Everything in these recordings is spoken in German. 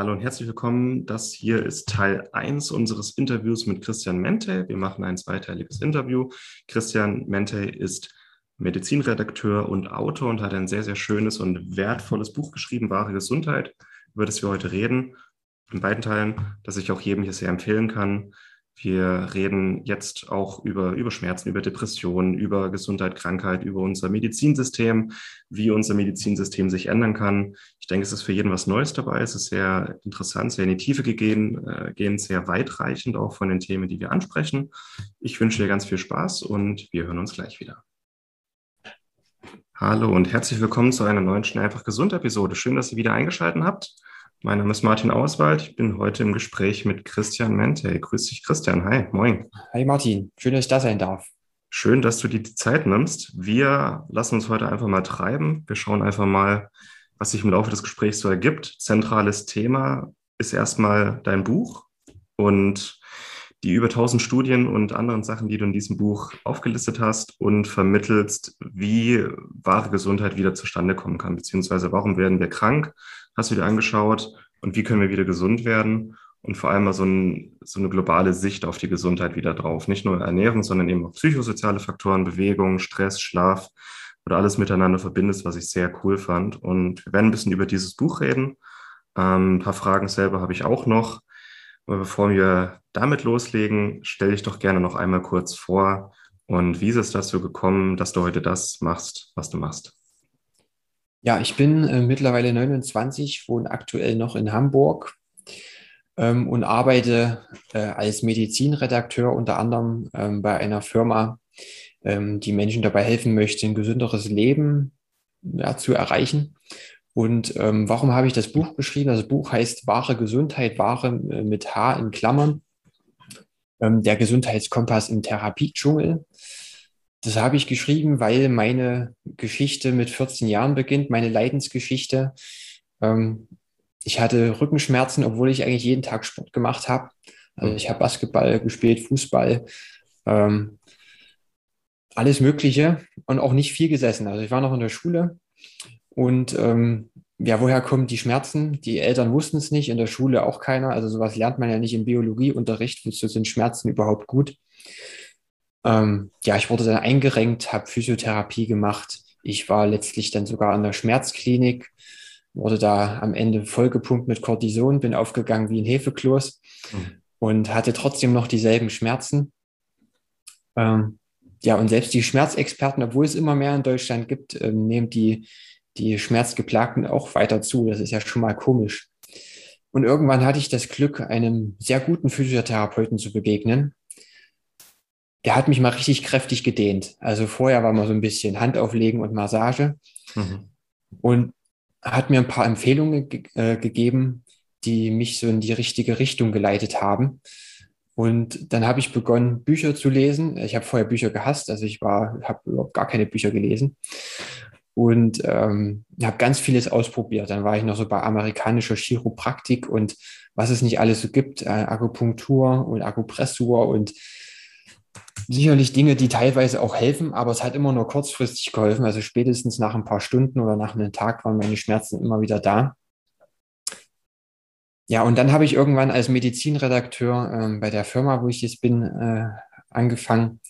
Hallo und herzlich willkommen. Das hier ist Teil 1 unseres Interviews mit Christian Mente. Wir machen ein zweiteiliges Interview. Christian Mente ist Medizinredakteur und Autor und hat ein sehr, sehr schönes und wertvolles Buch geschrieben, Wahre Gesundheit, über das wir heute reden. In beiden Teilen, das ich auch jedem hier sehr empfehlen kann. Wir reden jetzt auch über, über Schmerzen, über Depressionen, über Gesundheit, Krankheit, über unser Medizinsystem, wie unser Medizinsystem sich ändern kann. Ich denke, es ist für jeden was Neues dabei. Es ist sehr interessant, sehr in die Tiefe gegeben, äh, gehen sehr weitreichend auch von den Themen, die wir ansprechen. Ich wünsche dir ganz viel Spaß und wir hören uns gleich wieder. Hallo und herzlich willkommen zu einer neuen Schnell einfach gesund Episode. Schön, dass ihr wieder eingeschaltet habt. Mein Name ist Martin Auswald. Ich bin heute im Gespräch mit Christian Mente. Grüß dich, Christian. Hi, moin. Hi, Martin. Schön, dass ich da sein darf. Schön, dass du dir die Zeit nimmst. Wir lassen uns heute einfach mal treiben. Wir schauen einfach mal, was sich im Laufe des Gesprächs so ergibt. Zentrales Thema ist erstmal dein Buch und die über 1000 Studien und anderen Sachen, die du in diesem Buch aufgelistet hast und vermittelst, wie wahre Gesundheit wieder zustande kommen kann, beziehungsweise warum werden wir krank, hast du dir angeschaut und wie können wir wieder gesund werden und vor allem mal so, ein, so eine globale Sicht auf die Gesundheit wieder drauf. Nicht nur Ernährung, sondern eben auch psychosoziale Faktoren, Bewegung, Stress, Schlaf oder alles miteinander verbindest, was ich sehr cool fand. Und wir werden ein bisschen über dieses Buch reden. Ähm, ein paar Fragen selber habe ich auch noch. Aber bevor wir damit loslegen, stell dich doch gerne noch einmal kurz vor und wie ist es dazu gekommen, dass du heute das machst, was du machst? Ja, ich bin äh, mittlerweile 29, wohne aktuell noch in Hamburg ähm, und arbeite äh, als Medizinredakteur unter anderem ähm, bei einer Firma, ähm, die Menschen dabei helfen möchte, ein gesünderes Leben ja, zu erreichen. Und ähm, warum habe ich das Buch geschrieben? Das Buch heißt Wahre Gesundheit, Wahre äh, mit H in Klammern. Ähm, der Gesundheitskompass im Therapiedschungel. Das habe ich geschrieben, weil meine Geschichte mit 14 Jahren beginnt, meine Leidensgeschichte. Ähm, ich hatte Rückenschmerzen, obwohl ich eigentlich jeden Tag Sport gemacht habe. Also ich habe Basketball gespielt, Fußball, ähm, alles Mögliche und auch nicht viel gesessen. Also ich war noch in der Schule und ähm, ja, woher kommen die Schmerzen? Die Eltern wussten es nicht, in der Schule auch keiner. Also sowas lernt man ja nicht im Biologieunterricht. Wozu sind Schmerzen überhaupt gut? Ähm, ja, ich wurde dann eingerenkt, habe Physiotherapie gemacht. Ich war letztlich dann sogar an der Schmerzklinik, wurde da am Ende vollgepumpt mit Cortison, bin aufgegangen wie ein Hefekloß mhm. und hatte trotzdem noch dieselben Schmerzen. Ähm, ja, und selbst die Schmerzexperten, obwohl es immer mehr in Deutschland gibt, ähm, nehmen die die Schmerzgeplagten auch weiter zu. Das ist ja schon mal komisch. Und irgendwann hatte ich das Glück, einem sehr guten Physiotherapeuten zu begegnen. Der hat mich mal richtig kräftig gedehnt. Also vorher war mal so ein bisschen Handauflegen und Massage. Mhm. Und hat mir ein paar Empfehlungen ge äh, gegeben, die mich so in die richtige Richtung geleitet haben. Und dann habe ich begonnen, Bücher zu lesen. Ich habe vorher Bücher gehasst, also ich war, habe überhaupt gar keine Bücher gelesen und ähm, habe ganz vieles ausprobiert. Dann war ich noch so bei amerikanischer Chiropraktik und was es nicht alles so gibt, äh, Akupunktur und Akupressur und sicherlich Dinge, die teilweise auch helfen, aber es hat immer nur kurzfristig geholfen. Also spätestens nach ein paar Stunden oder nach einem Tag waren meine Schmerzen immer wieder da. Ja, und dann habe ich irgendwann als Medizinredakteur äh, bei der Firma, wo ich jetzt bin, äh, angefangen,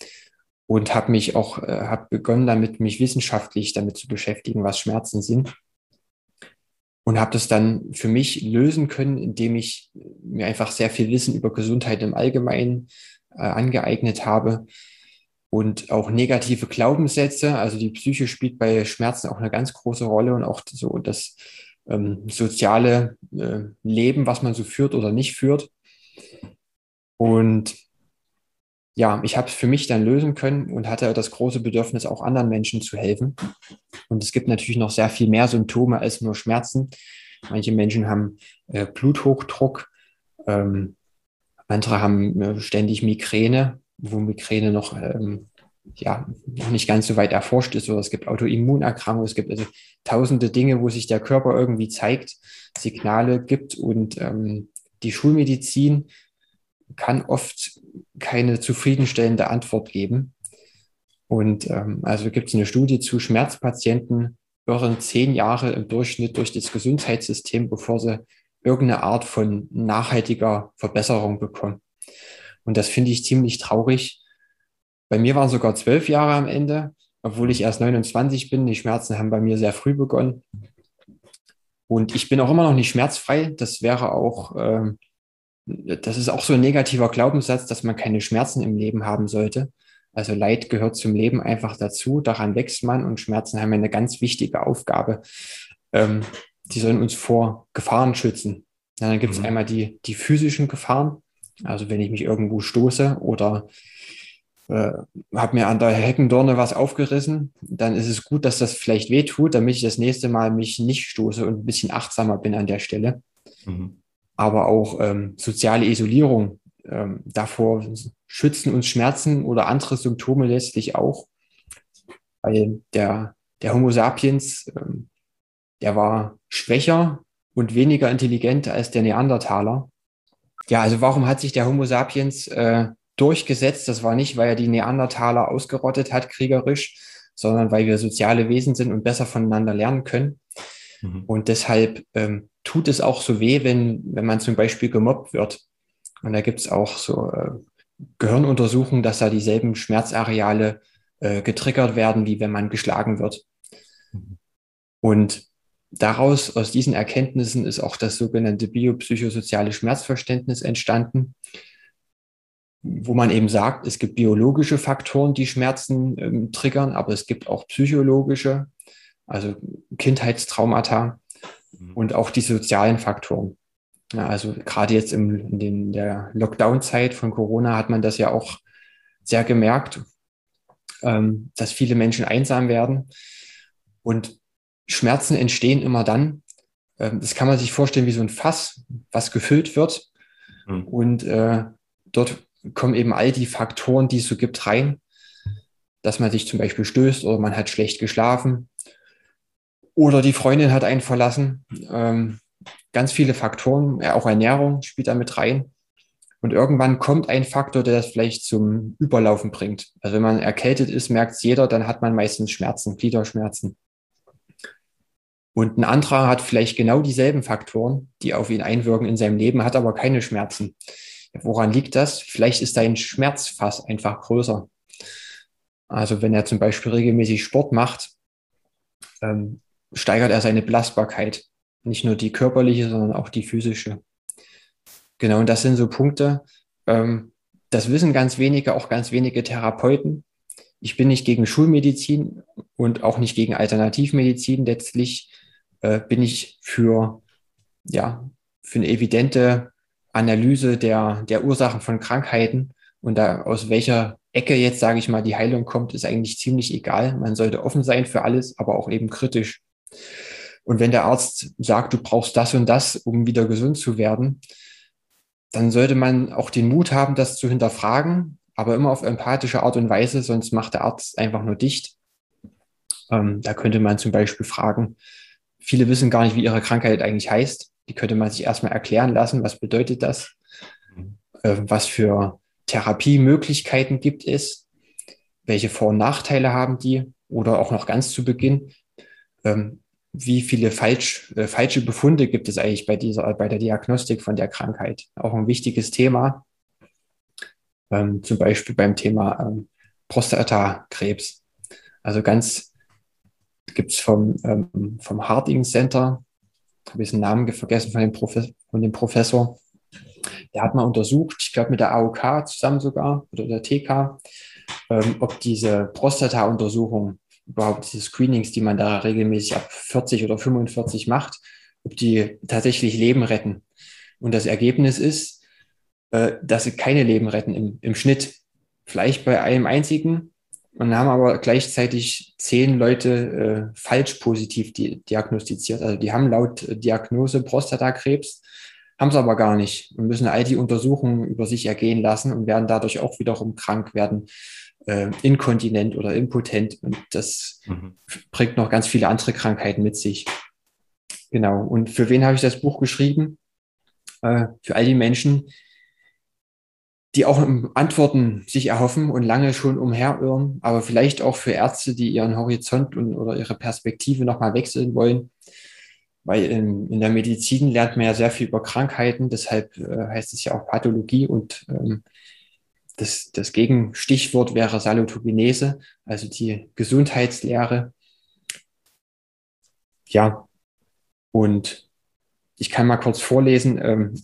und habe mich auch, äh, habe begonnen damit, mich wissenschaftlich damit zu beschäftigen, was Schmerzen sind. Und habe das dann für mich lösen können, indem ich mir einfach sehr viel Wissen über Gesundheit im Allgemeinen äh, angeeignet habe und auch negative Glaubenssätze. Also die Psyche spielt bei Schmerzen auch eine ganz große Rolle und auch so das ähm, soziale äh, Leben, was man so führt oder nicht führt. Und ja, ich habe es für mich dann lösen können und hatte das große Bedürfnis, auch anderen Menschen zu helfen. Und es gibt natürlich noch sehr viel mehr Symptome als nur Schmerzen. Manche Menschen haben äh, Bluthochdruck, Ähm, andere haben äh, ständig Migräne, wo Migräne noch, ähm, ja, noch nicht ganz so weit erforscht ist. Oder es gibt Autoimmunerkrankungen, es gibt also tausende Dinge, wo sich der Körper irgendwie zeigt, Signale gibt und ähm, die Schulmedizin kann oft keine zufriedenstellende Antwort geben. Und ähm, also gibt es eine Studie zu Schmerzpatienten, irren zehn Jahre im Durchschnitt durch das Gesundheitssystem, bevor sie irgendeine Art von nachhaltiger Verbesserung bekommen. Und das finde ich ziemlich traurig. Bei mir waren sogar zwölf Jahre am Ende, obwohl ich erst 29 bin. Die Schmerzen haben bei mir sehr früh begonnen. Und ich bin auch immer noch nicht schmerzfrei. Das wäre auch, äh, das ist auch so ein negativer Glaubenssatz, dass man keine Schmerzen im Leben haben sollte. Also Leid gehört zum Leben einfach dazu. Daran wächst man und Schmerzen haben eine ganz wichtige Aufgabe. Ähm, die sollen uns vor Gefahren schützen. Ja, dann gibt es mhm. einmal die, die physischen Gefahren. Also wenn ich mich irgendwo stoße oder äh, habe mir an der Heckendorne was aufgerissen, dann ist es gut, dass das vielleicht weh tut, damit ich das nächste Mal mich nicht stoße und ein bisschen achtsamer bin an der Stelle. Mhm. Aber auch ähm, soziale Isolierung, ähm, davor schützen uns Schmerzen oder andere Symptome letztlich auch. Weil der, der Homo sapiens, ähm, der war schwächer und weniger intelligent als der Neandertaler. Ja, also warum hat sich der Homo sapiens äh, durchgesetzt. Das war nicht, weil er die Neandertaler ausgerottet hat, kriegerisch, sondern weil wir soziale Wesen sind und besser voneinander lernen können. Mhm. Und deshalb ähm, tut es auch so weh, wenn, wenn man zum Beispiel gemobbt wird. Und da gibt es auch so äh, Gehirnuntersuchungen, dass da dieselben Schmerzareale äh, getriggert werden, wie wenn man geschlagen wird. Mhm. Und daraus, aus diesen Erkenntnissen, ist auch das sogenannte biopsychosoziale Schmerzverständnis entstanden wo man eben sagt, es gibt biologische Faktoren, die Schmerzen ähm, triggern, aber es gibt auch psychologische, also Kindheitstraumata mhm. und auch die sozialen Faktoren. Ja, also gerade jetzt im, in den, der Lockdown-Zeit von Corona hat man das ja auch sehr gemerkt, ähm, dass viele Menschen einsam werden. Und Schmerzen entstehen immer dann, ähm, das kann man sich vorstellen wie so ein Fass, was gefüllt wird. Mhm. Und äh, dort kommen eben all die Faktoren, die es so gibt, rein, dass man sich zum Beispiel stößt oder man hat schlecht geschlafen oder die Freundin hat einen verlassen. Ähm, ganz viele Faktoren, ja, auch Ernährung spielt da mit rein. Und irgendwann kommt ein Faktor, der das vielleicht zum Überlaufen bringt. Also wenn man erkältet ist, merkt es jeder, dann hat man meistens Schmerzen, Gliederschmerzen. Und ein anderer hat vielleicht genau dieselben Faktoren, die auf ihn einwirken in seinem Leben, hat aber keine Schmerzen. Woran liegt das? Vielleicht ist dein Schmerzfass einfach größer. Also wenn er zum Beispiel regelmäßig Sport macht, ähm, steigert er seine Belastbarkeit. Nicht nur die körperliche, sondern auch die physische. Genau, und das sind so Punkte, ähm, das wissen ganz wenige, auch ganz wenige Therapeuten. Ich bin nicht gegen Schulmedizin und auch nicht gegen Alternativmedizin. Letztlich äh, bin ich für, ja, für eine evidente Analyse der, der Ursachen von Krankheiten und da aus welcher Ecke jetzt, sage ich mal, die Heilung kommt, ist eigentlich ziemlich egal. Man sollte offen sein für alles, aber auch eben kritisch. Und wenn der Arzt sagt, du brauchst das und das, um wieder gesund zu werden, dann sollte man auch den Mut haben, das zu hinterfragen, aber immer auf empathische Art und Weise, sonst macht der Arzt einfach nur dicht. Ähm, da könnte man zum Beispiel fragen, viele wissen gar nicht, wie ihre Krankheit eigentlich heißt. Die könnte man sich erstmal erklären lassen, was bedeutet das, mhm. äh, was für Therapiemöglichkeiten gibt es, welche Vor- und Nachteile haben die oder auch noch ganz zu Beginn, ähm, wie viele falsch, äh, falsche Befunde gibt es eigentlich bei, dieser, bei der Diagnostik von der Krankheit. Auch ein wichtiges Thema, ähm, zum Beispiel beim Thema ähm, Prostatakrebs. Also ganz gibt es vom, ähm, vom Harding Center habe ich den Namen vergessen von dem, von dem Professor. Der hat mal untersucht, ich glaube mit der AOK zusammen sogar oder der TK, ähm, ob diese Prostata-Untersuchung, überhaupt diese Screenings, die man da regelmäßig ab 40 oder 45 macht, ob die tatsächlich Leben retten. Und das Ergebnis ist, äh, dass sie keine Leben retten im, im Schnitt. Vielleicht bei einem einzigen, und haben aber gleichzeitig zehn Leute äh, falsch positiv di diagnostiziert. Also die haben laut Diagnose Prostatakrebs, haben sie aber gar nicht und müssen all die Untersuchungen über sich ergehen lassen und werden dadurch auch wiederum krank, werden äh, inkontinent oder impotent und das mhm. bringt noch ganz viele andere Krankheiten mit sich. Genau. Und für wen habe ich das Buch geschrieben? Äh, für all die Menschen, die auch Antworten sich erhoffen und lange schon umherirren, aber vielleicht auch für Ärzte, die ihren Horizont und, oder ihre Perspektive nochmal wechseln wollen. Weil in, in, der Medizin lernt man ja sehr viel über Krankheiten, deshalb äh, heißt es ja auch Pathologie und ähm, das, das Gegenstichwort wäre Salutogenese, also die Gesundheitslehre. Ja, und ich kann mal kurz vorlesen. Ähm,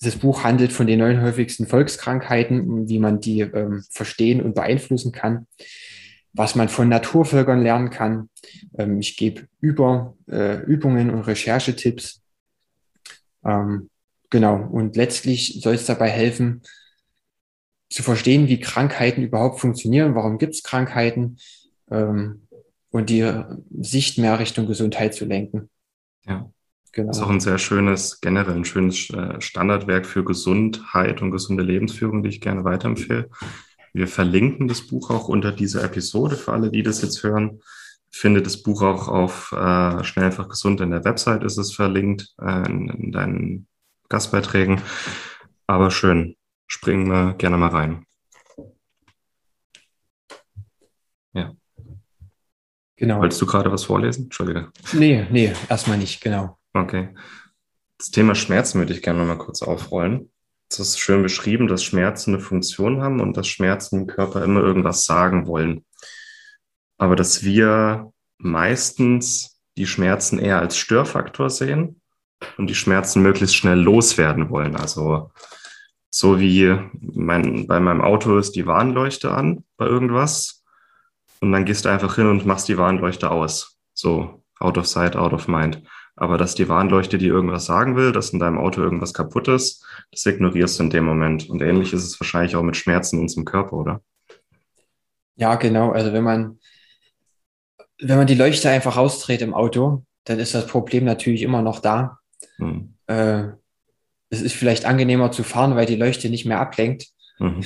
das Buch handelt von den neun häufigsten Volkskrankheiten, wie man die ähm, verstehen und beeinflussen kann, was man von Naturvölkern lernen kann. Ähm, ich gebe über, äh, Übungen und Recherchetipps. Ähm, genau, und letztlich soll es dabei helfen, zu verstehen, wie Krankheiten überhaupt funktionieren, warum gibt es Krankheiten ähm, und die Sicht mehr Richtung Gesundheit zu lenken. Ja. Genau. Das ist auch ein sehr schönes, generell ein schönes äh, Standardwerk für Gesundheit und gesunde Lebensführung, die ich gerne weiterempfehle. Wir verlinken das Buch auch unter dieser Episode für alle, die das jetzt hören. Findet das Buch auch auf äh, Schnell einfach gesund in der Website ist es verlinkt, äh, in, in deinen Gastbeiträgen. Aber schön, springen wir gerne mal rein. Ja. Genau. Wolltest du gerade was vorlesen? Entschuldige. Nee, nee, erstmal nicht, genau. Okay. Das Thema Schmerzen würde ich gerne noch mal kurz aufrollen. Es ist schön beschrieben, dass Schmerzen eine Funktion haben und dass Schmerzen im Körper immer irgendwas sagen wollen. Aber dass wir meistens die Schmerzen eher als Störfaktor sehen und die Schmerzen möglichst schnell loswerden wollen. Also so wie mein, bei meinem Auto ist die Warnleuchte an bei irgendwas und dann gehst du einfach hin und machst die Warnleuchte aus. So out of sight, out of mind. Aber dass die Warnleuchte dir irgendwas sagen will, dass in deinem Auto irgendwas kaputt ist, das ignorierst du in dem Moment. Und ähnlich ist es wahrscheinlich auch mit Schmerzen in unserem Körper, oder? Ja, genau. Also wenn man, wenn man die Leuchte einfach rausdreht im Auto, dann ist das Problem natürlich immer noch da. Hm. Äh, es ist vielleicht angenehmer zu fahren, weil die Leuchte nicht mehr ablenkt. Mhm.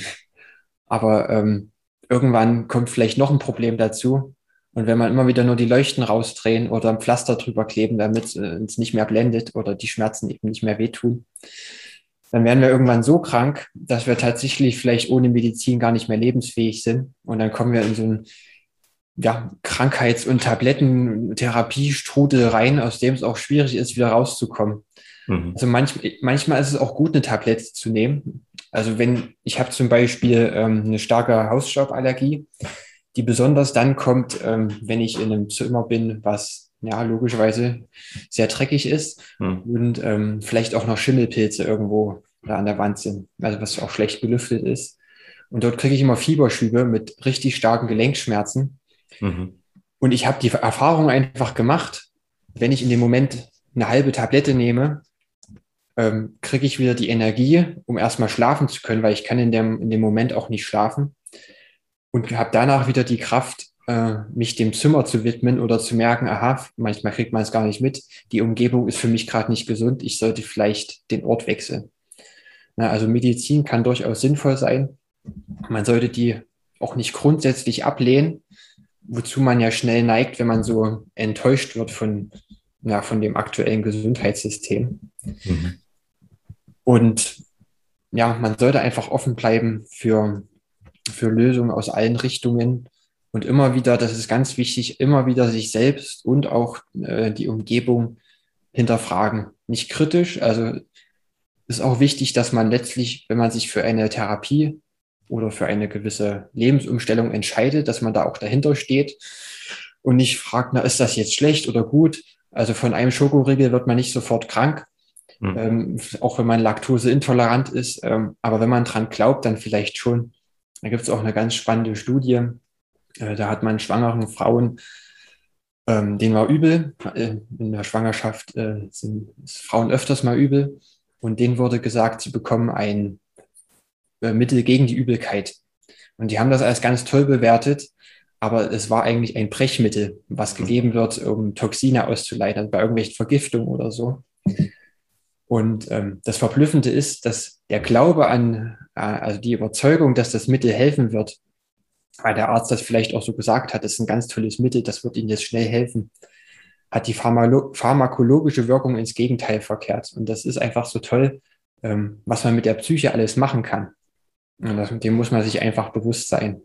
Aber ähm, irgendwann kommt vielleicht noch ein Problem dazu. Und wenn man immer wieder nur die Leuchten rausdrehen oder ein Pflaster drüber kleben, damit äh, es nicht mehr blendet oder die Schmerzen eben nicht mehr wehtun, dann werden wir irgendwann so krank, dass wir tatsächlich vielleicht ohne Medizin gar nicht mehr lebensfähig sind. Und dann kommen wir in so einen ja, Krankheits- und Tablettentherapiestrudel rein, aus dem es auch schwierig ist, wieder rauszukommen. Mhm. Also manch, manchmal ist es auch gut, eine Tablette zu nehmen. Also wenn ich habe zum Beispiel ähm, eine starke Hausstauballergie, die besonders dann kommt, ähm, wenn ich in einem Zimmer bin, was ja logischerweise sehr dreckig ist hm. und ähm, vielleicht auch noch Schimmelpilze irgendwo da an der Wand sind, also was auch schlecht belüftet ist. Und dort kriege ich immer Fieberschübe mit richtig starken Gelenkschmerzen. Mhm. Und ich habe die Erfahrung einfach gemacht, wenn ich in dem Moment eine halbe Tablette nehme, ähm, kriege ich wieder die Energie, um erstmal schlafen zu können, weil ich kann in dem, in dem Moment auch nicht schlafen und habe danach wieder die Kraft, äh, mich dem Zimmer zu widmen oder zu merken, aha, manchmal kriegt man es gar nicht mit, die Umgebung ist für mich gerade nicht gesund, ich sollte vielleicht den Ort wechseln. Na, also Medizin kann durchaus sinnvoll sein. Man sollte die auch nicht grundsätzlich ablehnen, wozu man ja schnell neigt, wenn man so enttäuscht wird von, na, von dem aktuellen Gesundheitssystem. Mhm. Und ja, man sollte einfach offen bleiben für für Lösungen aus allen Richtungen und immer wieder, das ist ganz wichtig, immer wieder sich selbst und auch äh, die Umgebung hinterfragen. Nicht kritisch, also ist auch wichtig, dass man letztlich, wenn man sich für eine Therapie oder für eine gewisse Lebensumstellung entscheidet, dass man da auch dahinter steht und nicht fragt, na, ist das jetzt schlecht oder gut? Also von einem Schokoriegel wird man nicht sofort krank, mhm. ähm, auch wenn man laktoseintolerant ist. Ähm, aber wenn man dran glaubt, dann vielleicht schon. Da gibt es auch eine ganz spannende Studie. Äh, da hat man schwangeren Frauen, ähm, denen war übel. Äh, in der Schwangerschaft äh, sind Frauen öfters mal übel. Und denen wurde gesagt, sie bekommen ein äh, Mittel gegen die Übelkeit. Und die haben das als ganz toll bewertet. Aber es war eigentlich ein Brechmittel, was gegeben wird, um Toxine auszuleiten, bei irgendwelchen Vergiftungen oder so. Und ähm, das Verblüffende ist, dass der Glaube an, also die Überzeugung, dass das Mittel helfen wird, weil der Arzt das vielleicht auch so gesagt hat, das ist ein ganz tolles Mittel, das wird Ihnen jetzt schnell helfen, hat die pharmakologische Wirkung ins Gegenteil verkehrt. Und das ist einfach so toll, ähm, was man mit der Psyche alles machen kann. Und das, dem muss man sich einfach bewusst sein.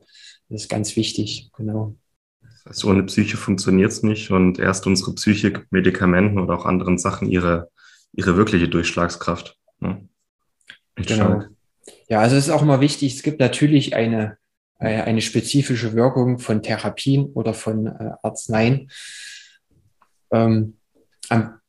Das ist ganz wichtig, genau. Das heißt, ohne Psyche funktioniert es nicht und erst unsere Psyche gibt Medikamenten oder auch anderen Sachen ihre, ihre wirkliche Durchschlagskraft. Ne? Genau. Stark. Ja, also es ist auch immer wichtig, es gibt natürlich eine, äh, eine spezifische Wirkung von Therapien oder von äh, Arzneien. Ähm,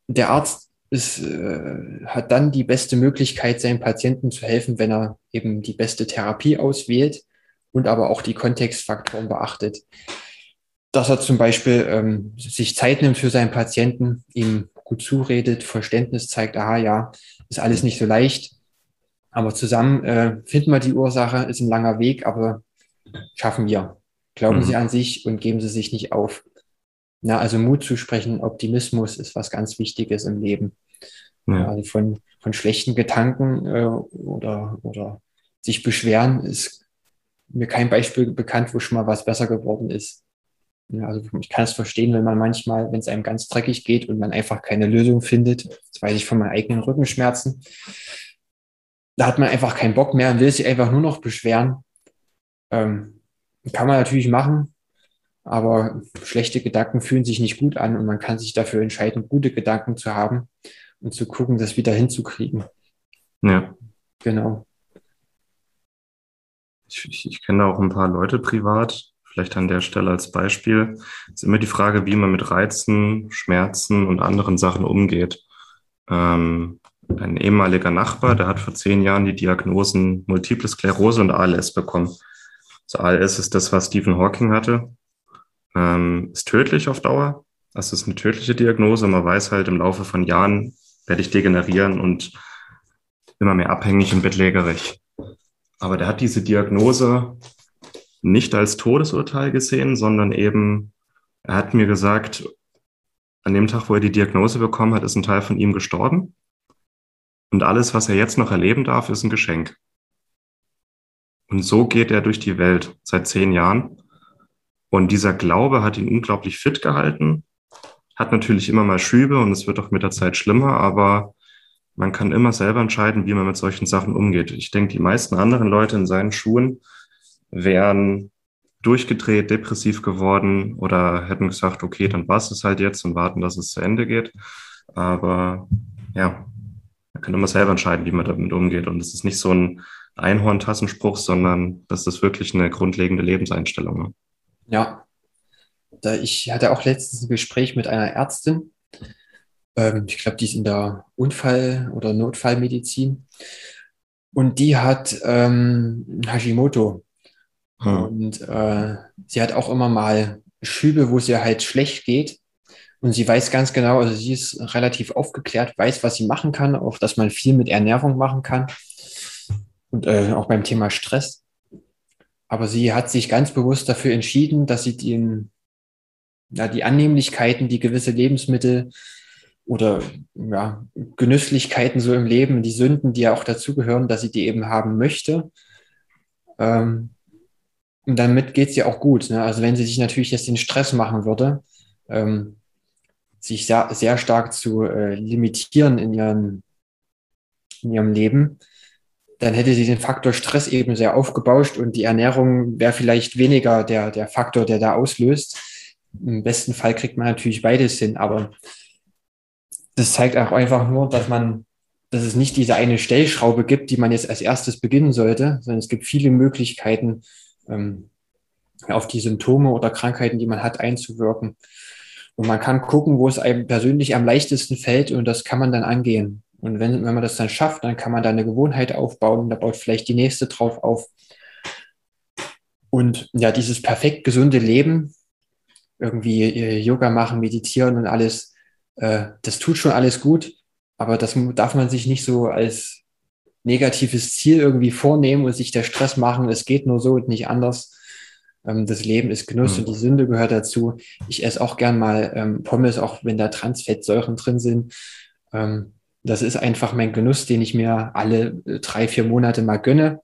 der Arzt ist, äh, hat dann die beste Möglichkeit, seinem Patienten zu helfen, wenn er eben die beste Therapie auswählt und aber auch die Kontextfaktoren beachtet. Dass er zum Beispiel ähm, sich Zeit nimmt für seinen Patienten, ihm gut zuredet, Verständnis zeigt, aha, ja, ist alles nicht so leicht. Aber zusammen äh, finden wir die Ursache, ist ein langer Weg, aber schaffen wir. Glauben mhm. Sie an sich und geben Sie sich nicht auf. Na, also Mut zu sprechen, Optimismus ist was ganz Wichtiges im Leben. Ja. Also von, von schlechten Gedanken äh, oder, oder sich beschweren ist mir kein Beispiel bekannt, wo schon mal was besser geworden ist. Ja, also ich kann es verstehen, wenn man manchmal, wenn es einem ganz dreckig geht und man einfach keine Lösung findet, das weiß ich von meinen eigenen Rückenschmerzen, da hat man einfach keinen Bock mehr und will sich einfach nur noch beschweren. Ähm, kann man natürlich machen, aber schlechte Gedanken fühlen sich nicht gut an und man kann sich dafür entscheiden, gute Gedanken zu haben und zu gucken, das wieder hinzukriegen. Ja. Genau. Ich, ich, ich kenne auch ein paar Leute privat, vielleicht an der Stelle als Beispiel. Es ist immer die Frage, wie man mit Reizen, Schmerzen und anderen Sachen umgeht. Ähm, ein ehemaliger Nachbar, der hat vor zehn Jahren die Diagnosen Multiple Sklerose und ALS bekommen. Also ALS ist das, was Stephen Hawking hatte ähm, ist tödlich auf Dauer. Das ist eine tödliche Diagnose. Man weiß halt, im Laufe von Jahren werde ich degenerieren und immer mehr abhängig und bettlägerig. Aber der hat diese Diagnose nicht als Todesurteil gesehen, sondern eben, er hat mir gesagt, an dem Tag, wo er die Diagnose bekommen hat, ist ein Teil von ihm gestorben. Und alles, was er jetzt noch erleben darf, ist ein Geschenk. Und so geht er durch die Welt seit zehn Jahren. Und dieser Glaube hat ihn unglaublich fit gehalten, hat natürlich immer mal Schübe und es wird auch mit der Zeit schlimmer, aber man kann immer selber entscheiden, wie man mit solchen Sachen umgeht. Ich denke, die meisten anderen Leute in seinen Schuhen wären durchgedreht, depressiv geworden oder hätten gesagt, okay, dann war es halt jetzt und warten, dass es zu Ende geht. Aber ja, man kann immer selber entscheiden, wie man damit umgeht. Und es ist nicht so ein Einhorntassenspruch, sondern das ist wirklich eine grundlegende Lebenseinstellung. Ne? Ja. Da ich hatte auch letztens ein Gespräch mit einer Ärztin. Ähm, ich glaube, die ist in der Unfall- oder Notfallmedizin. Und die hat ähm, Hashimoto. Hm. Und äh, sie hat auch immer mal Schübe, wo es ihr halt schlecht geht. Und sie weiß ganz genau, also sie ist relativ aufgeklärt, weiß, was sie machen kann, auch dass man viel mit Ernährung machen kann. Und äh, auch beim Thema Stress. Aber sie hat sich ganz bewusst dafür entschieden, dass sie den, ja, die Annehmlichkeiten, die gewisse Lebensmittel oder ja, Genüsslichkeiten so im Leben, die Sünden, die ja auch dazugehören, dass sie die eben haben möchte. Ähm, und damit geht es ja auch gut. Ne? Also wenn sie sich natürlich jetzt den Stress machen würde, ähm, sich sehr, sehr stark zu äh, limitieren in, ihren, in ihrem Leben, dann hätte sie den Faktor Stress eben sehr aufgebauscht und die Ernährung wäre vielleicht weniger der, der Faktor, der da auslöst. Im besten Fall kriegt man natürlich beides hin, aber das zeigt auch einfach nur, dass man, dass es nicht diese eine Stellschraube gibt, die man jetzt als erstes beginnen sollte, sondern es gibt viele Möglichkeiten, ähm, auf die Symptome oder Krankheiten, die man hat, einzuwirken. Und man kann gucken, wo es einem persönlich am leichtesten fällt und das kann man dann angehen. Und wenn, wenn man das dann schafft, dann kann man da eine Gewohnheit aufbauen, da baut vielleicht die nächste drauf auf. Und ja, dieses perfekt gesunde Leben, irgendwie äh, Yoga machen, meditieren und alles, äh, das tut schon alles gut, aber das darf man sich nicht so als negatives Ziel irgendwie vornehmen und sich der Stress machen, es geht nur so und nicht anders. Ähm, das Leben ist Genuss mhm. und die Sünde gehört dazu. Ich esse auch gern mal ähm, Pommes, auch wenn da Transfettsäuren drin sind. Ähm, Das ist einfach mein Genuss, den ich mir alle äh, drei, vier Monate mal gönne.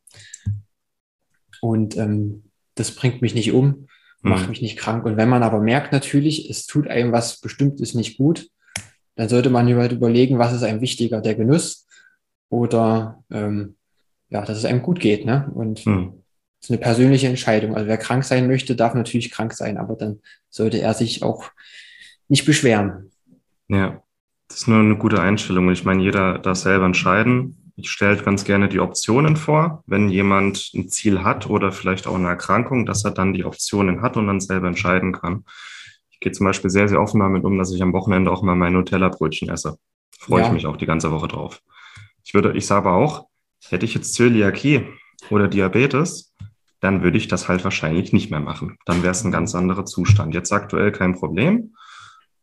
Und ähm, das bringt mich nicht um, macht mhm. mich nicht krank. Und wenn man aber merkt natürlich, es tut einem was Bestimmtes nicht gut, dann sollte man überlegen, was ist einem wichtiger, der Genuss oder ähm, ja, dass es einem gut geht. Ne? Und mhm. Das ist eine persönliche Entscheidung. Also wer krank sein möchte, darf natürlich krank sein, aber dann sollte er sich auch nicht beschweren. Ja, das ist nur eine gute Einstellung. Und ich meine, jeder darf selber entscheiden. Ich stelle ganz gerne die Optionen vor, wenn jemand ein Ziel hat oder vielleicht auch eine Erkrankung, dass er dann die Optionen hat und dann selber entscheiden kann. Ich gehe zum Beispiel sehr, sehr offen damit um, dass ich am Wochenende auch mal mein Nutella-Brötchen esse. Freue ja. ich mich auch die ganze Woche drauf. Ich würde, ich sage auch, hätte ich jetzt Zöliakie oder Diabetes, dann würde ich das halt wahrscheinlich nicht mehr machen. Dann wäre es ein ganz anderer Zustand. Jetzt aktuell kein Problem.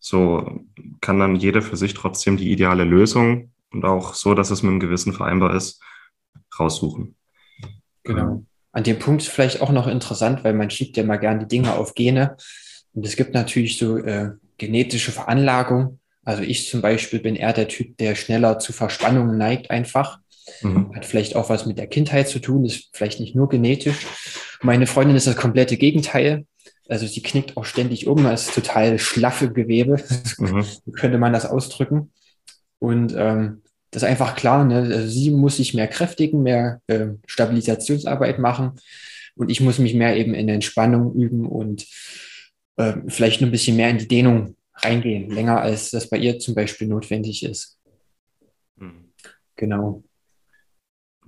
So kann dann jeder für sich trotzdem die ideale Lösung und auch so, dass es mit dem Gewissen vereinbar ist, raussuchen. Genau. An dem Punkt vielleicht auch noch interessant, weil man schiebt ja mal gern die Dinge auf Gene. Und es gibt natürlich so äh, genetische Veranlagung. Also ich zum Beispiel bin eher der Typ, der schneller zu Verspannungen neigt einfach. Mhm. Hat vielleicht auch was mit der Kindheit zu tun, ist vielleicht nicht nur genetisch. Meine Freundin ist das komplette Gegenteil. Also sie knickt auch ständig um, ist total schlaffe Gewebe, mhm. könnte man das ausdrücken. Und ähm, das ist einfach klar, ne? also sie muss sich mehr kräftigen, mehr äh, Stabilisationsarbeit machen und ich muss mich mehr eben in Entspannung üben und äh, vielleicht nur ein bisschen mehr in die Dehnung reingehen, länger als das bei ihr zum Beispiel notwendig ist. Mhm. Genau.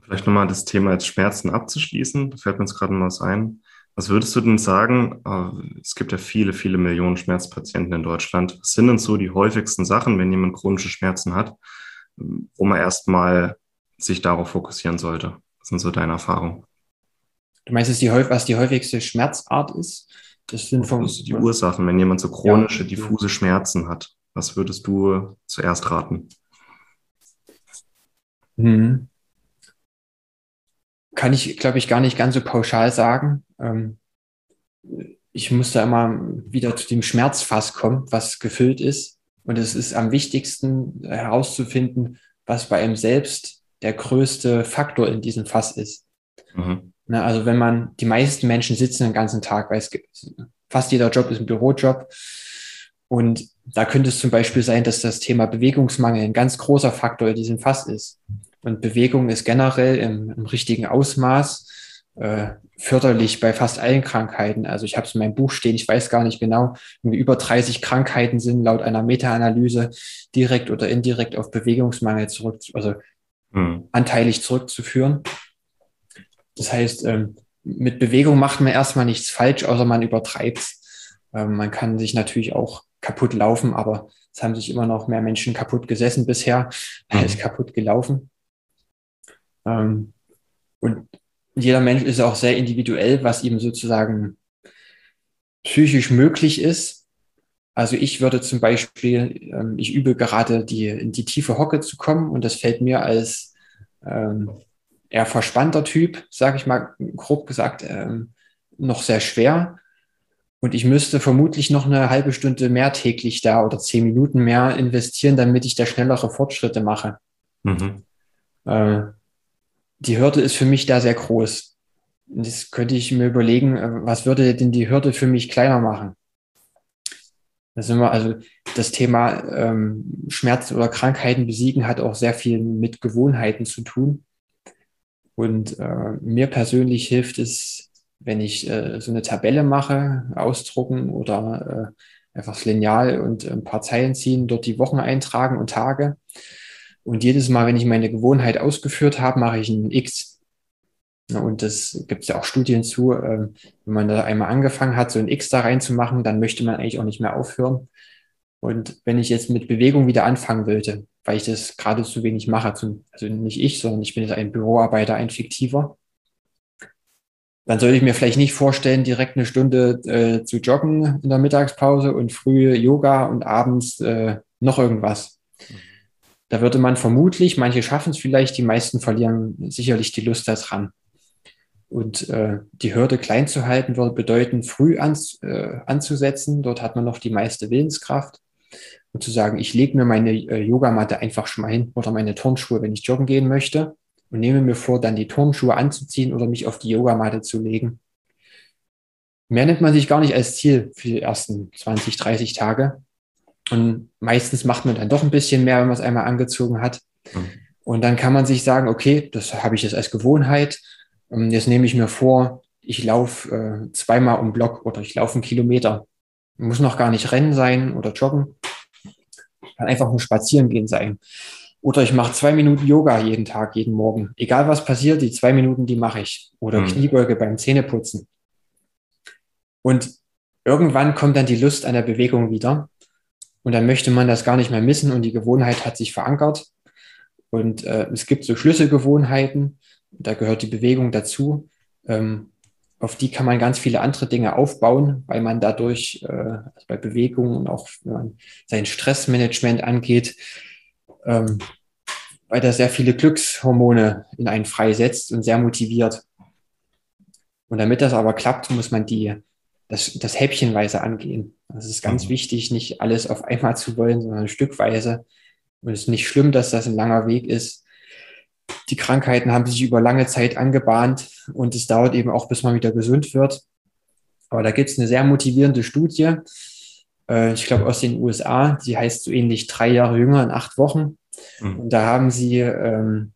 Vielleicht nochmal das Thema als Schmerzen abzuschließen. Da fällt mir jetzt gerade noch was ein. Was würdest du denn sagen? Äh, es gibt ja viele, viele Millionen Schmerzpatienten in Deutschland. Was sind denn so die häufigsten Sachen, wenn jemand chronische Schmerzen hat, wo man erstmal sich darauf fokussieren sollte? Was sind so deine Erfahrungen? Du meinst, es die, was die häufigste Schmerzart ist? Das sind vom, das die Ursachen, wenn jemand so chronische, ja, diffuse Schmerzen hat. Was würdest du zuerst raten? Hm kann ich, glaube ich, gar nicht ganz so pauschal sagen. Ähm, ich muss da immer wieder zu dem Schmerzfass kommen, was gefüllt ist. Und es ist am wichtigsten herauszufinden, was bei einem selbst der größte Faktor in diesem Fass ist. Mhm. Na, also wenn man, die meisten Menschen sitzen den ganzen Tag, weil es gibt, fast jeder Job ist ein Bürojob. Und da könnte es zum Beispiel sein, dass das Thema Bewegungsmangel ein ganz großer Faktor in diesem Fass ist. Und Bewegung ist generell im, im richtigen Ausmaß äh, förderlich bei fast allen Krankheiten. Also ich habe es in meinem Buch stehen, ich weiß gar nicht genau, über 30 Krankheiten sind laut einer Meta-Analyse direkt oder indirekt auf Bewegungsmangel zurück, also hm. anteilig zurückzuführen. Das heißt, ähm, mit Bewegung macht man erstmal nichts falsch, außer man übertreibt. Ähm, man kann sich natürlich auch kaputt laufen, aber es haben sich immer noch mehr Menschen kaputt gesessen bisher mhm. als kaputt gelaufen. Ähm, und jeder Mensch ist auch sehr individuell, was ihm sozusagen psychisch möglich ist. Also ich würde zum Beispiel, ähm, ich übe gerade die, in die tiefe Hocke zu kommen und das fällt mir als ähm, eher verspannter Typ, sage ich mal grob gesagt, ähm, noch sehr schwer. Und ich müsste vermutlich noch eine halbe Stunde mehr täglich da oder zehn Minuten mehr investieren, damit ich da schnellere Fortschritte mache. Mhm. Äh, die Hürde ist für mich da sehr groß. Jetzt könnte ich mir überlegen, äh, was würde denn die Hürde für mich kleiner machen? Da sind wir also das Thema ähm, Schmerz oder Krankheiten besiegen hat auch sehr viel mit Gewohnheiten zu tun. Und äh, mir persönlich hilft es, wenn ich äh, so eine Tabelle mache, ausdrucken oder äh, einfach das Lineal und ein paar Zeilen ziehen, dort die Wochen eintragen und Tage und jedes Mal, wenn ich meine Gewohnheit ausgeführt habe, mache ich ein X. Und das gibt es ja auch Studien zu. Ähm, wenn man da einmal angefangen hat, so ein X da reinzumachen, dann möchte man eigentlich auch nicht mehr aufhören. Und wenn ich jetzt mit Bewegung wieder anfangen wollte, weil ich das gerade zu wenig mache, also nicht ich, sondern ich bin jetzt ein Büroarbeiter, ein fiktiver, dann sollte ich mir vielleicht nicht vorstellen, direkt eine Stunde äh, zu joggen in der Mittagspause und früh Yoga und abends äh, noch irgendwas. Mhm. Da würde man vermutlich, manche schaffen es vielleicht, die meisten verlieren sicherlich die Lust daran. Und äh, die Hürde klein zu halten würde bedeuten, früh an, äh, anzusetzen. Dort hat man noch die meiste Willenskraft. und zu sagen, ich lege mir meine äh, Yogamatte einfach schon mal hin oder meine Turnschuhe, wenn ich joggen gehen möchte und nehme mir vor, dann die Turnschuhe anzuziehen oder mich auf die Yogamatte zu legen. Mehr nimmt man sich gar nicht als Ziel für die ersten 20, 30 Tage. Und meistens macht man dann doch ein bisschen mehr, wenn man es einmal angezogen hat. Mhm. Und dann kann man sich sagen, okay, das habe ich jetzt als Gewohnheit. Und jetzt nehme ich mir vor, ich laufe äh, zweimal um Block oder ich laufe einen Kilometer. Muss noch gar nicht rennen sein oder joggen. Kann einfach nur spazieren gehen sein. Oder ich mache zwei Minuten Yoga jeden Tag, jeden Morgen. Egal was passiert, die zwei Minuten, die mache ich. Oder mhm. Kniebeuge beim Zähneputzen. Und irgendwann kommt dann die Lust an der Bewegung wieder. Und dann möchte man das gar nicht mehr missen und die Gewohnheit hat sich verankert. Und äh, es gibt so Schlüsselgewohnheiten, da gehört die Bewegung dazu. Ähm, auf die kann man ganz viele andere Dinge aufbauen, weil man dadurch äh, also bei Bewegung und auch wenn man sein Stressmanagement angeht, ähm, weil da sehr viele Glückshormone in einen freisetzt und sehr motiviert. Und damit das aber klappt, muss man die, das, das häppchenweise angehen. Das ist ganz mhm. wichtig, nicht alles auf einmal zu wollen, sondern stückweise. Und es ist nicht schlimm, dass das ein langer Weg ist. Die Krankheiten haben sich über lange Zeit angebahnt und es dauert eben auch, bis man wieder gesund wird. Aber da gibt es eine sehr motivierende Studie, äh, ich glaube aus den USA, die heißt so ähnlich drei Jahre jünger in acht Wochen. Mhm. Und da haben sie, ähm,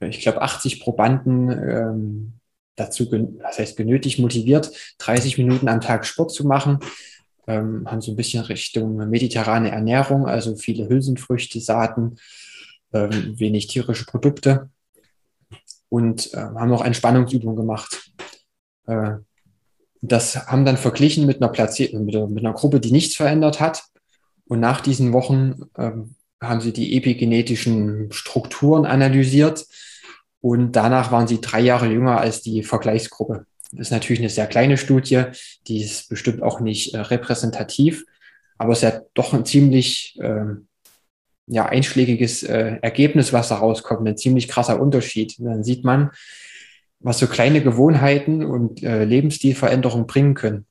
ich glaube, 80 Probanden ähm, dazu, was heißt genötigt, motiviert, 30 Minuten am Tag Sport zu machen. Ähm, haben so ein bisschen Richtung mediterrane Ernährung, also viele Hülsenfrüchte, Saaten, ähm, wenig tierische Produkte und äh, haben auch Entspannungsübungen gemacht. Äh, das haben dann verglichen mit einer, Platzi mit, mit einer Gruppe, die nichts verändert hat. Und nach diesen Wochen ähm, haben sie die epigenetischen Strukturen analysiert und danach waren sie drei Jahre jünger als die Vergleichsgruppe. Das ist natürlich eine sehr kleine Studie, die ist bestimmt auch nicht äh, repräsentativ, aber es ist ja doch ein ziemlich äh, ja, einschlägiges äh, Ergebnis, was da rauskommt, ein ziemlich krasser Unterschied. Und dann sieht man, was so kleine Gewohnheiten und äh, Lebensstilveränderungen bringen können.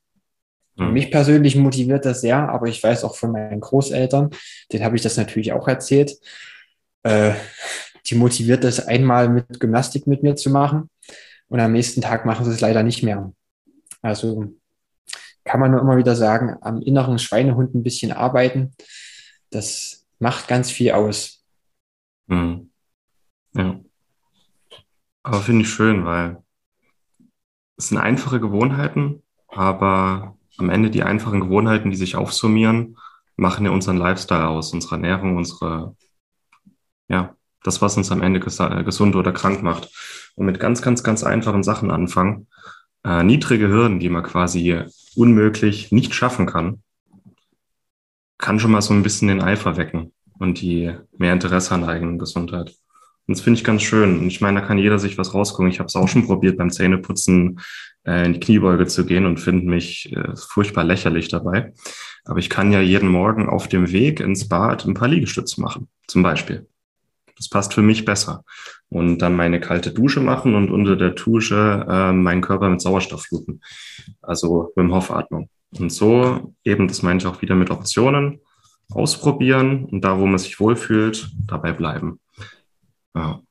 Mhm. Mich persönlich motiviert das sehr, aber ich weiß auch von meinen Großeltern, denen habe ich das natürlich auch erzählt. Äh, die motiviert das einmal mit Gymnastik mit mir zu machen und am nächsten Tag machen sie es leider nicht mehr. Also kann man nur immer wieder sagen, am inneren Schweinehund ein bisschen arbeiten, das macht ganz viel aus. Mhm. Ja. Aber finde ich schön, weil es sind einfache Gewohnheiten, aber am Ende die einfachen Gewohnheiten, die sich aufsummieren, machen ja unseren Lifestyle aus, unsere Ernährung, unsere, ja, das, was uns am Ende ges äh, gesund oder krank macht. Und mit ganz, ganz, ganz einfachen Sachen anfangen. Äh, niedrige Hürden, die man quasi unmöglich nicht schaffen kann, kann schon mal so ein bisschen den Eifer wecken und die mehr Interesse an der eigenen Gesundheit. Und das finde ich ganz schön. Und ich meine, da kann jeder sich was rausgucken. Ich habe es auch schon probiert, beim Zähneputzen äh, in die Kniebeuge zu gehen und finde mich äh, furchtbar lächerlich dabei. Aber ich kann ja jeden Morgen auf dem Weg ins Bad ein paar Liegestütze machen, zum Beispiel. Das passt für mich besser. Und dann meine kalte Dusche machen und unter der Dusche äh, meinen Körper mit Sauerstoff fluten. Also mit dem Hoffatmung. Und so eben, das meine ich auch wieder mit Optionen, ausprobieren und da, wo man sich wohlfühlt, dabei bleiben. Ja.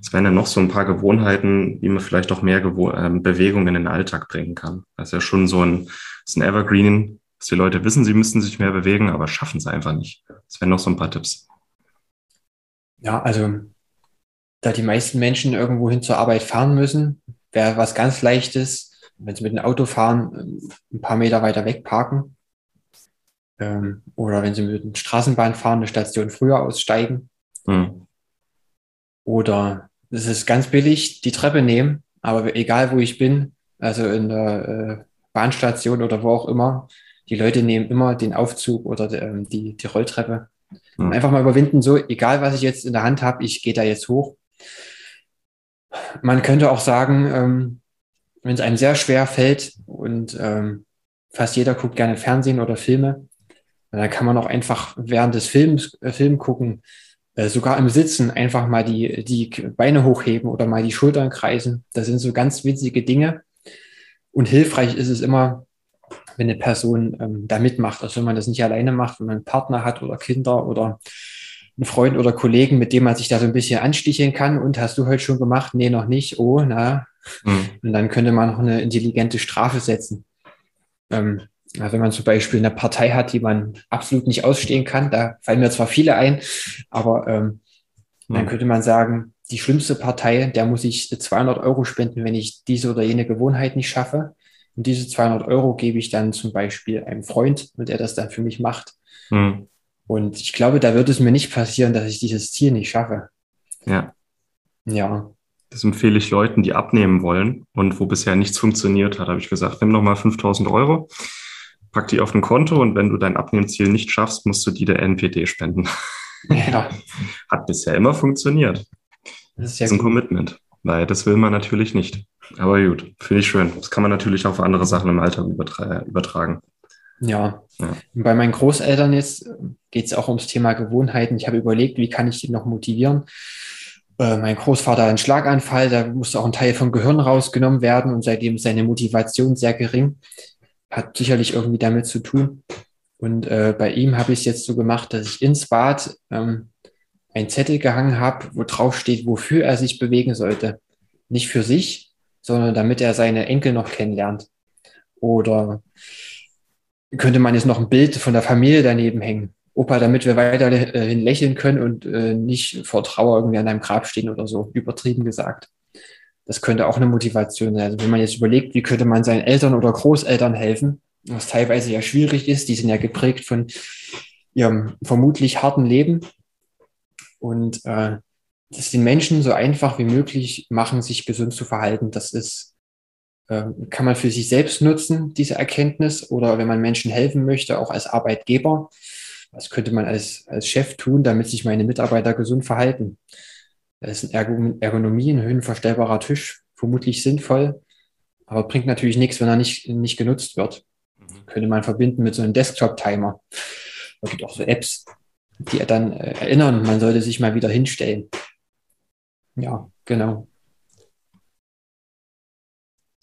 Es wären ja noch so ein paar Gewohnheiten, wie man vielleicht auch mehr Gewo äh, Bewegung in den Alltag bringen kann. Das ist ja schon so ein, ist ein Evergreen, dass die Leute wissen, sie müssen sich mehr bewegen, aber schaffen es einfach nicht. Das wären noch so ein paar Tipps. Ja, also da die meisten Menschen irgendwo hin zur Arbeit fahren müssen, wäre was ganz Leichtes, wenn sie mit dem Auto fahren, ein paar Meter weiter weg parken. Ähm, oder wenn sie mit der Straßenbahn fahren, eine Station früher aussteigen. Mhm. Oder es ist ganz billig, die Treppe nehmen, aber egal wo ich bin, also in der äh, Bahnstation oder wo auch immer, die Leute nehmen immer den Aufzug oder ähm, die, die Rolltreppe. Mhm. Einfach mal überwinden, so egal was ich jetzt in der Hand habe, ich gehe da jetzt hoch. Man könnte auch sagen, ähm, wenn es einem sehr schwer fällt und ähm, fast jeder guckt gerne Fernsehen oder Filme, dann kann man auch einfach während des Films äh, Film gucken, äh, sogar im Sitzen einfach mal die, die Beine hochheben oder mal die Schultern kreisen. Das sind so ganz witzige Dinge. Und hilfreich ist es immer, wenn eine Person ähm, da mitmacht. Also wenn man das nicht alleine macht, wenn man einen Partner hat oder Kinder oder einen Freund oder Kollegen, mit dem man sich da so ein bisschen ansticheln kann. Und hast du heute schon gemacht? Nee, noch nicht. Oh, na. Mhm. Und dann könnte man noch eine intelligente Strafe setzen. Ähm, also wenn man zum Beispiel eine Partei hat, die man absolut nicht ausstehen kann, da fallen mir zwar viele ein, aber ähm, mhm. dann könnte man sagen, die schlimmste Partei, der muss ich 200 Euro spenden, wenn ich diese oder jene Gewohnheit nicht schaffe. Und diese 200 Euro gebe ich dann zum Beispiel einem Freund und der das dann für mich macht. Mhm. Und ich glaube, da wird es mir nicht passieren, dass ich dieses Ziel nicht schaffe. Ja. Ja. Das empfehle ich Leuten, die abnehmen wollen und wo bisher nichts funktioniert hat, habe ich gesagt, nimm nochmal 5000 Euro, pack die auf ein Konto und wenn du dein Abnehmziel nicht schaffst, musst du die der NPD spenden. Ja. Hat bisher immer funktioniert. Das ist, ja das ist ein Commitment, weil das will man natürlich nicht. Aber gut, finde ich schön. Das kann man natürlich auch für andere Sachen im Alltag übertragen. Ja. ja. Bei meinen Großeltern jetzt geht es auch ums Thema Gewohnheiten. Ich habe überlegt, wie kann ich die noch motivieren. Äh, mein Großvater hat einen Schlaganfall, da musste auch ein Teil vom Gehirn rausgenommen werden und seitdem ist seine Motivation sehr gering. Hat sicherlich irgendwie damit zu tun. Und äh, bei ihm habe ich es jetzt so gemacht, dass ich ins Bad ähm, einen Zettel gehangen habe, wo drauf steht, wofür er sich bewegen sollte. Nicht für sich, sondern damit er seine Enkel noch kennenlernt. Oder könnte man jetzt noch ein Bild von der Familie daneben hängen. Opa, damit wir weiterhin lächeln können und äh, nicht vor Trauer irgendwie an einem Grab stehen oder so, übertrieben gesagt. Das könnte auch eine Motivation sein. Also wenn man jetzt überlegt, wie könnte man seinen Eltern oder Großeltern helfen, was teilweise ja schwierig ist, die sind ja geprägt von ihrem vermutlich harten Leben. Und äh, das den Menschen so einfach wie möglich machen, sich gesund zu verhalten. Das ist ähm, kann man für sich selbst nutzen, diese Erkenntnis, oder wenn man Menschen helfen möchte, auch als Arbeitgeber. Was könnte man als, als Chef tun, damit sich meine Mitarbeiter gesund verhalten? Das ist ein Ergonomie, ein höhenverstellbarer Tisch, vermutlich sinnvoll, aber bringt natürlich nichts, wenn er nicht, nicht genutzt wird. Mhm. Könnte man verbinden mit so einem Desktop-Timer. Es gibt auch so Apps, die dann äh, erinnern, man sollte sich mal wieder hinstellen. Ja, genau.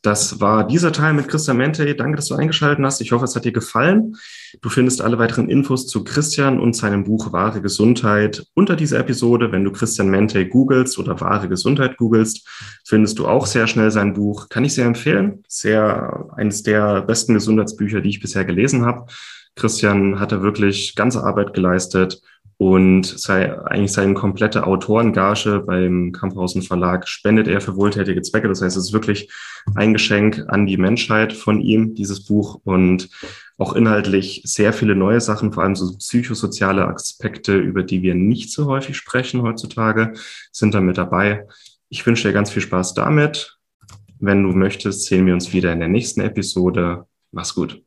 Das war dieser Teil mit Christian Mente. Danke, dass du eingeschaltet hast. Ich hoffe, es hat dir gefallen. Du findest alle weiteren Infos zu Christian und seinem Buch Wahre Gesundheit unter dieser Episode. Wenn du Christian Mente googelst oder Wahre Gesundheit googelst, findest du auch sehr schnell sein Buch. Kann ich sehr empfehlen. Sehr eines der besten Gesundheitsbücher, die ich bisher gelesen habe. Christian hat da wirklich ganze Arbeit geleistet und sei, eigentlich seine komplette Autorengage beim Kamphausen Verlag spendet er für wohltätige Zwecke. Das heißt, es ist wirklich ein Geschenk an die Menschheit von ihm, dieses Buch und auch inhaltlich sehr viele neue Sachen, vor allem so psychosoziale Aspekte, über die wir nicht so häufig sprechen heutzutage, sind da mit dabei. Ich wünsche dir ganz viel Spaß damit. Wenn du möchtest, sehen wir uns wieder in der nächsten Episode. Mach's gut.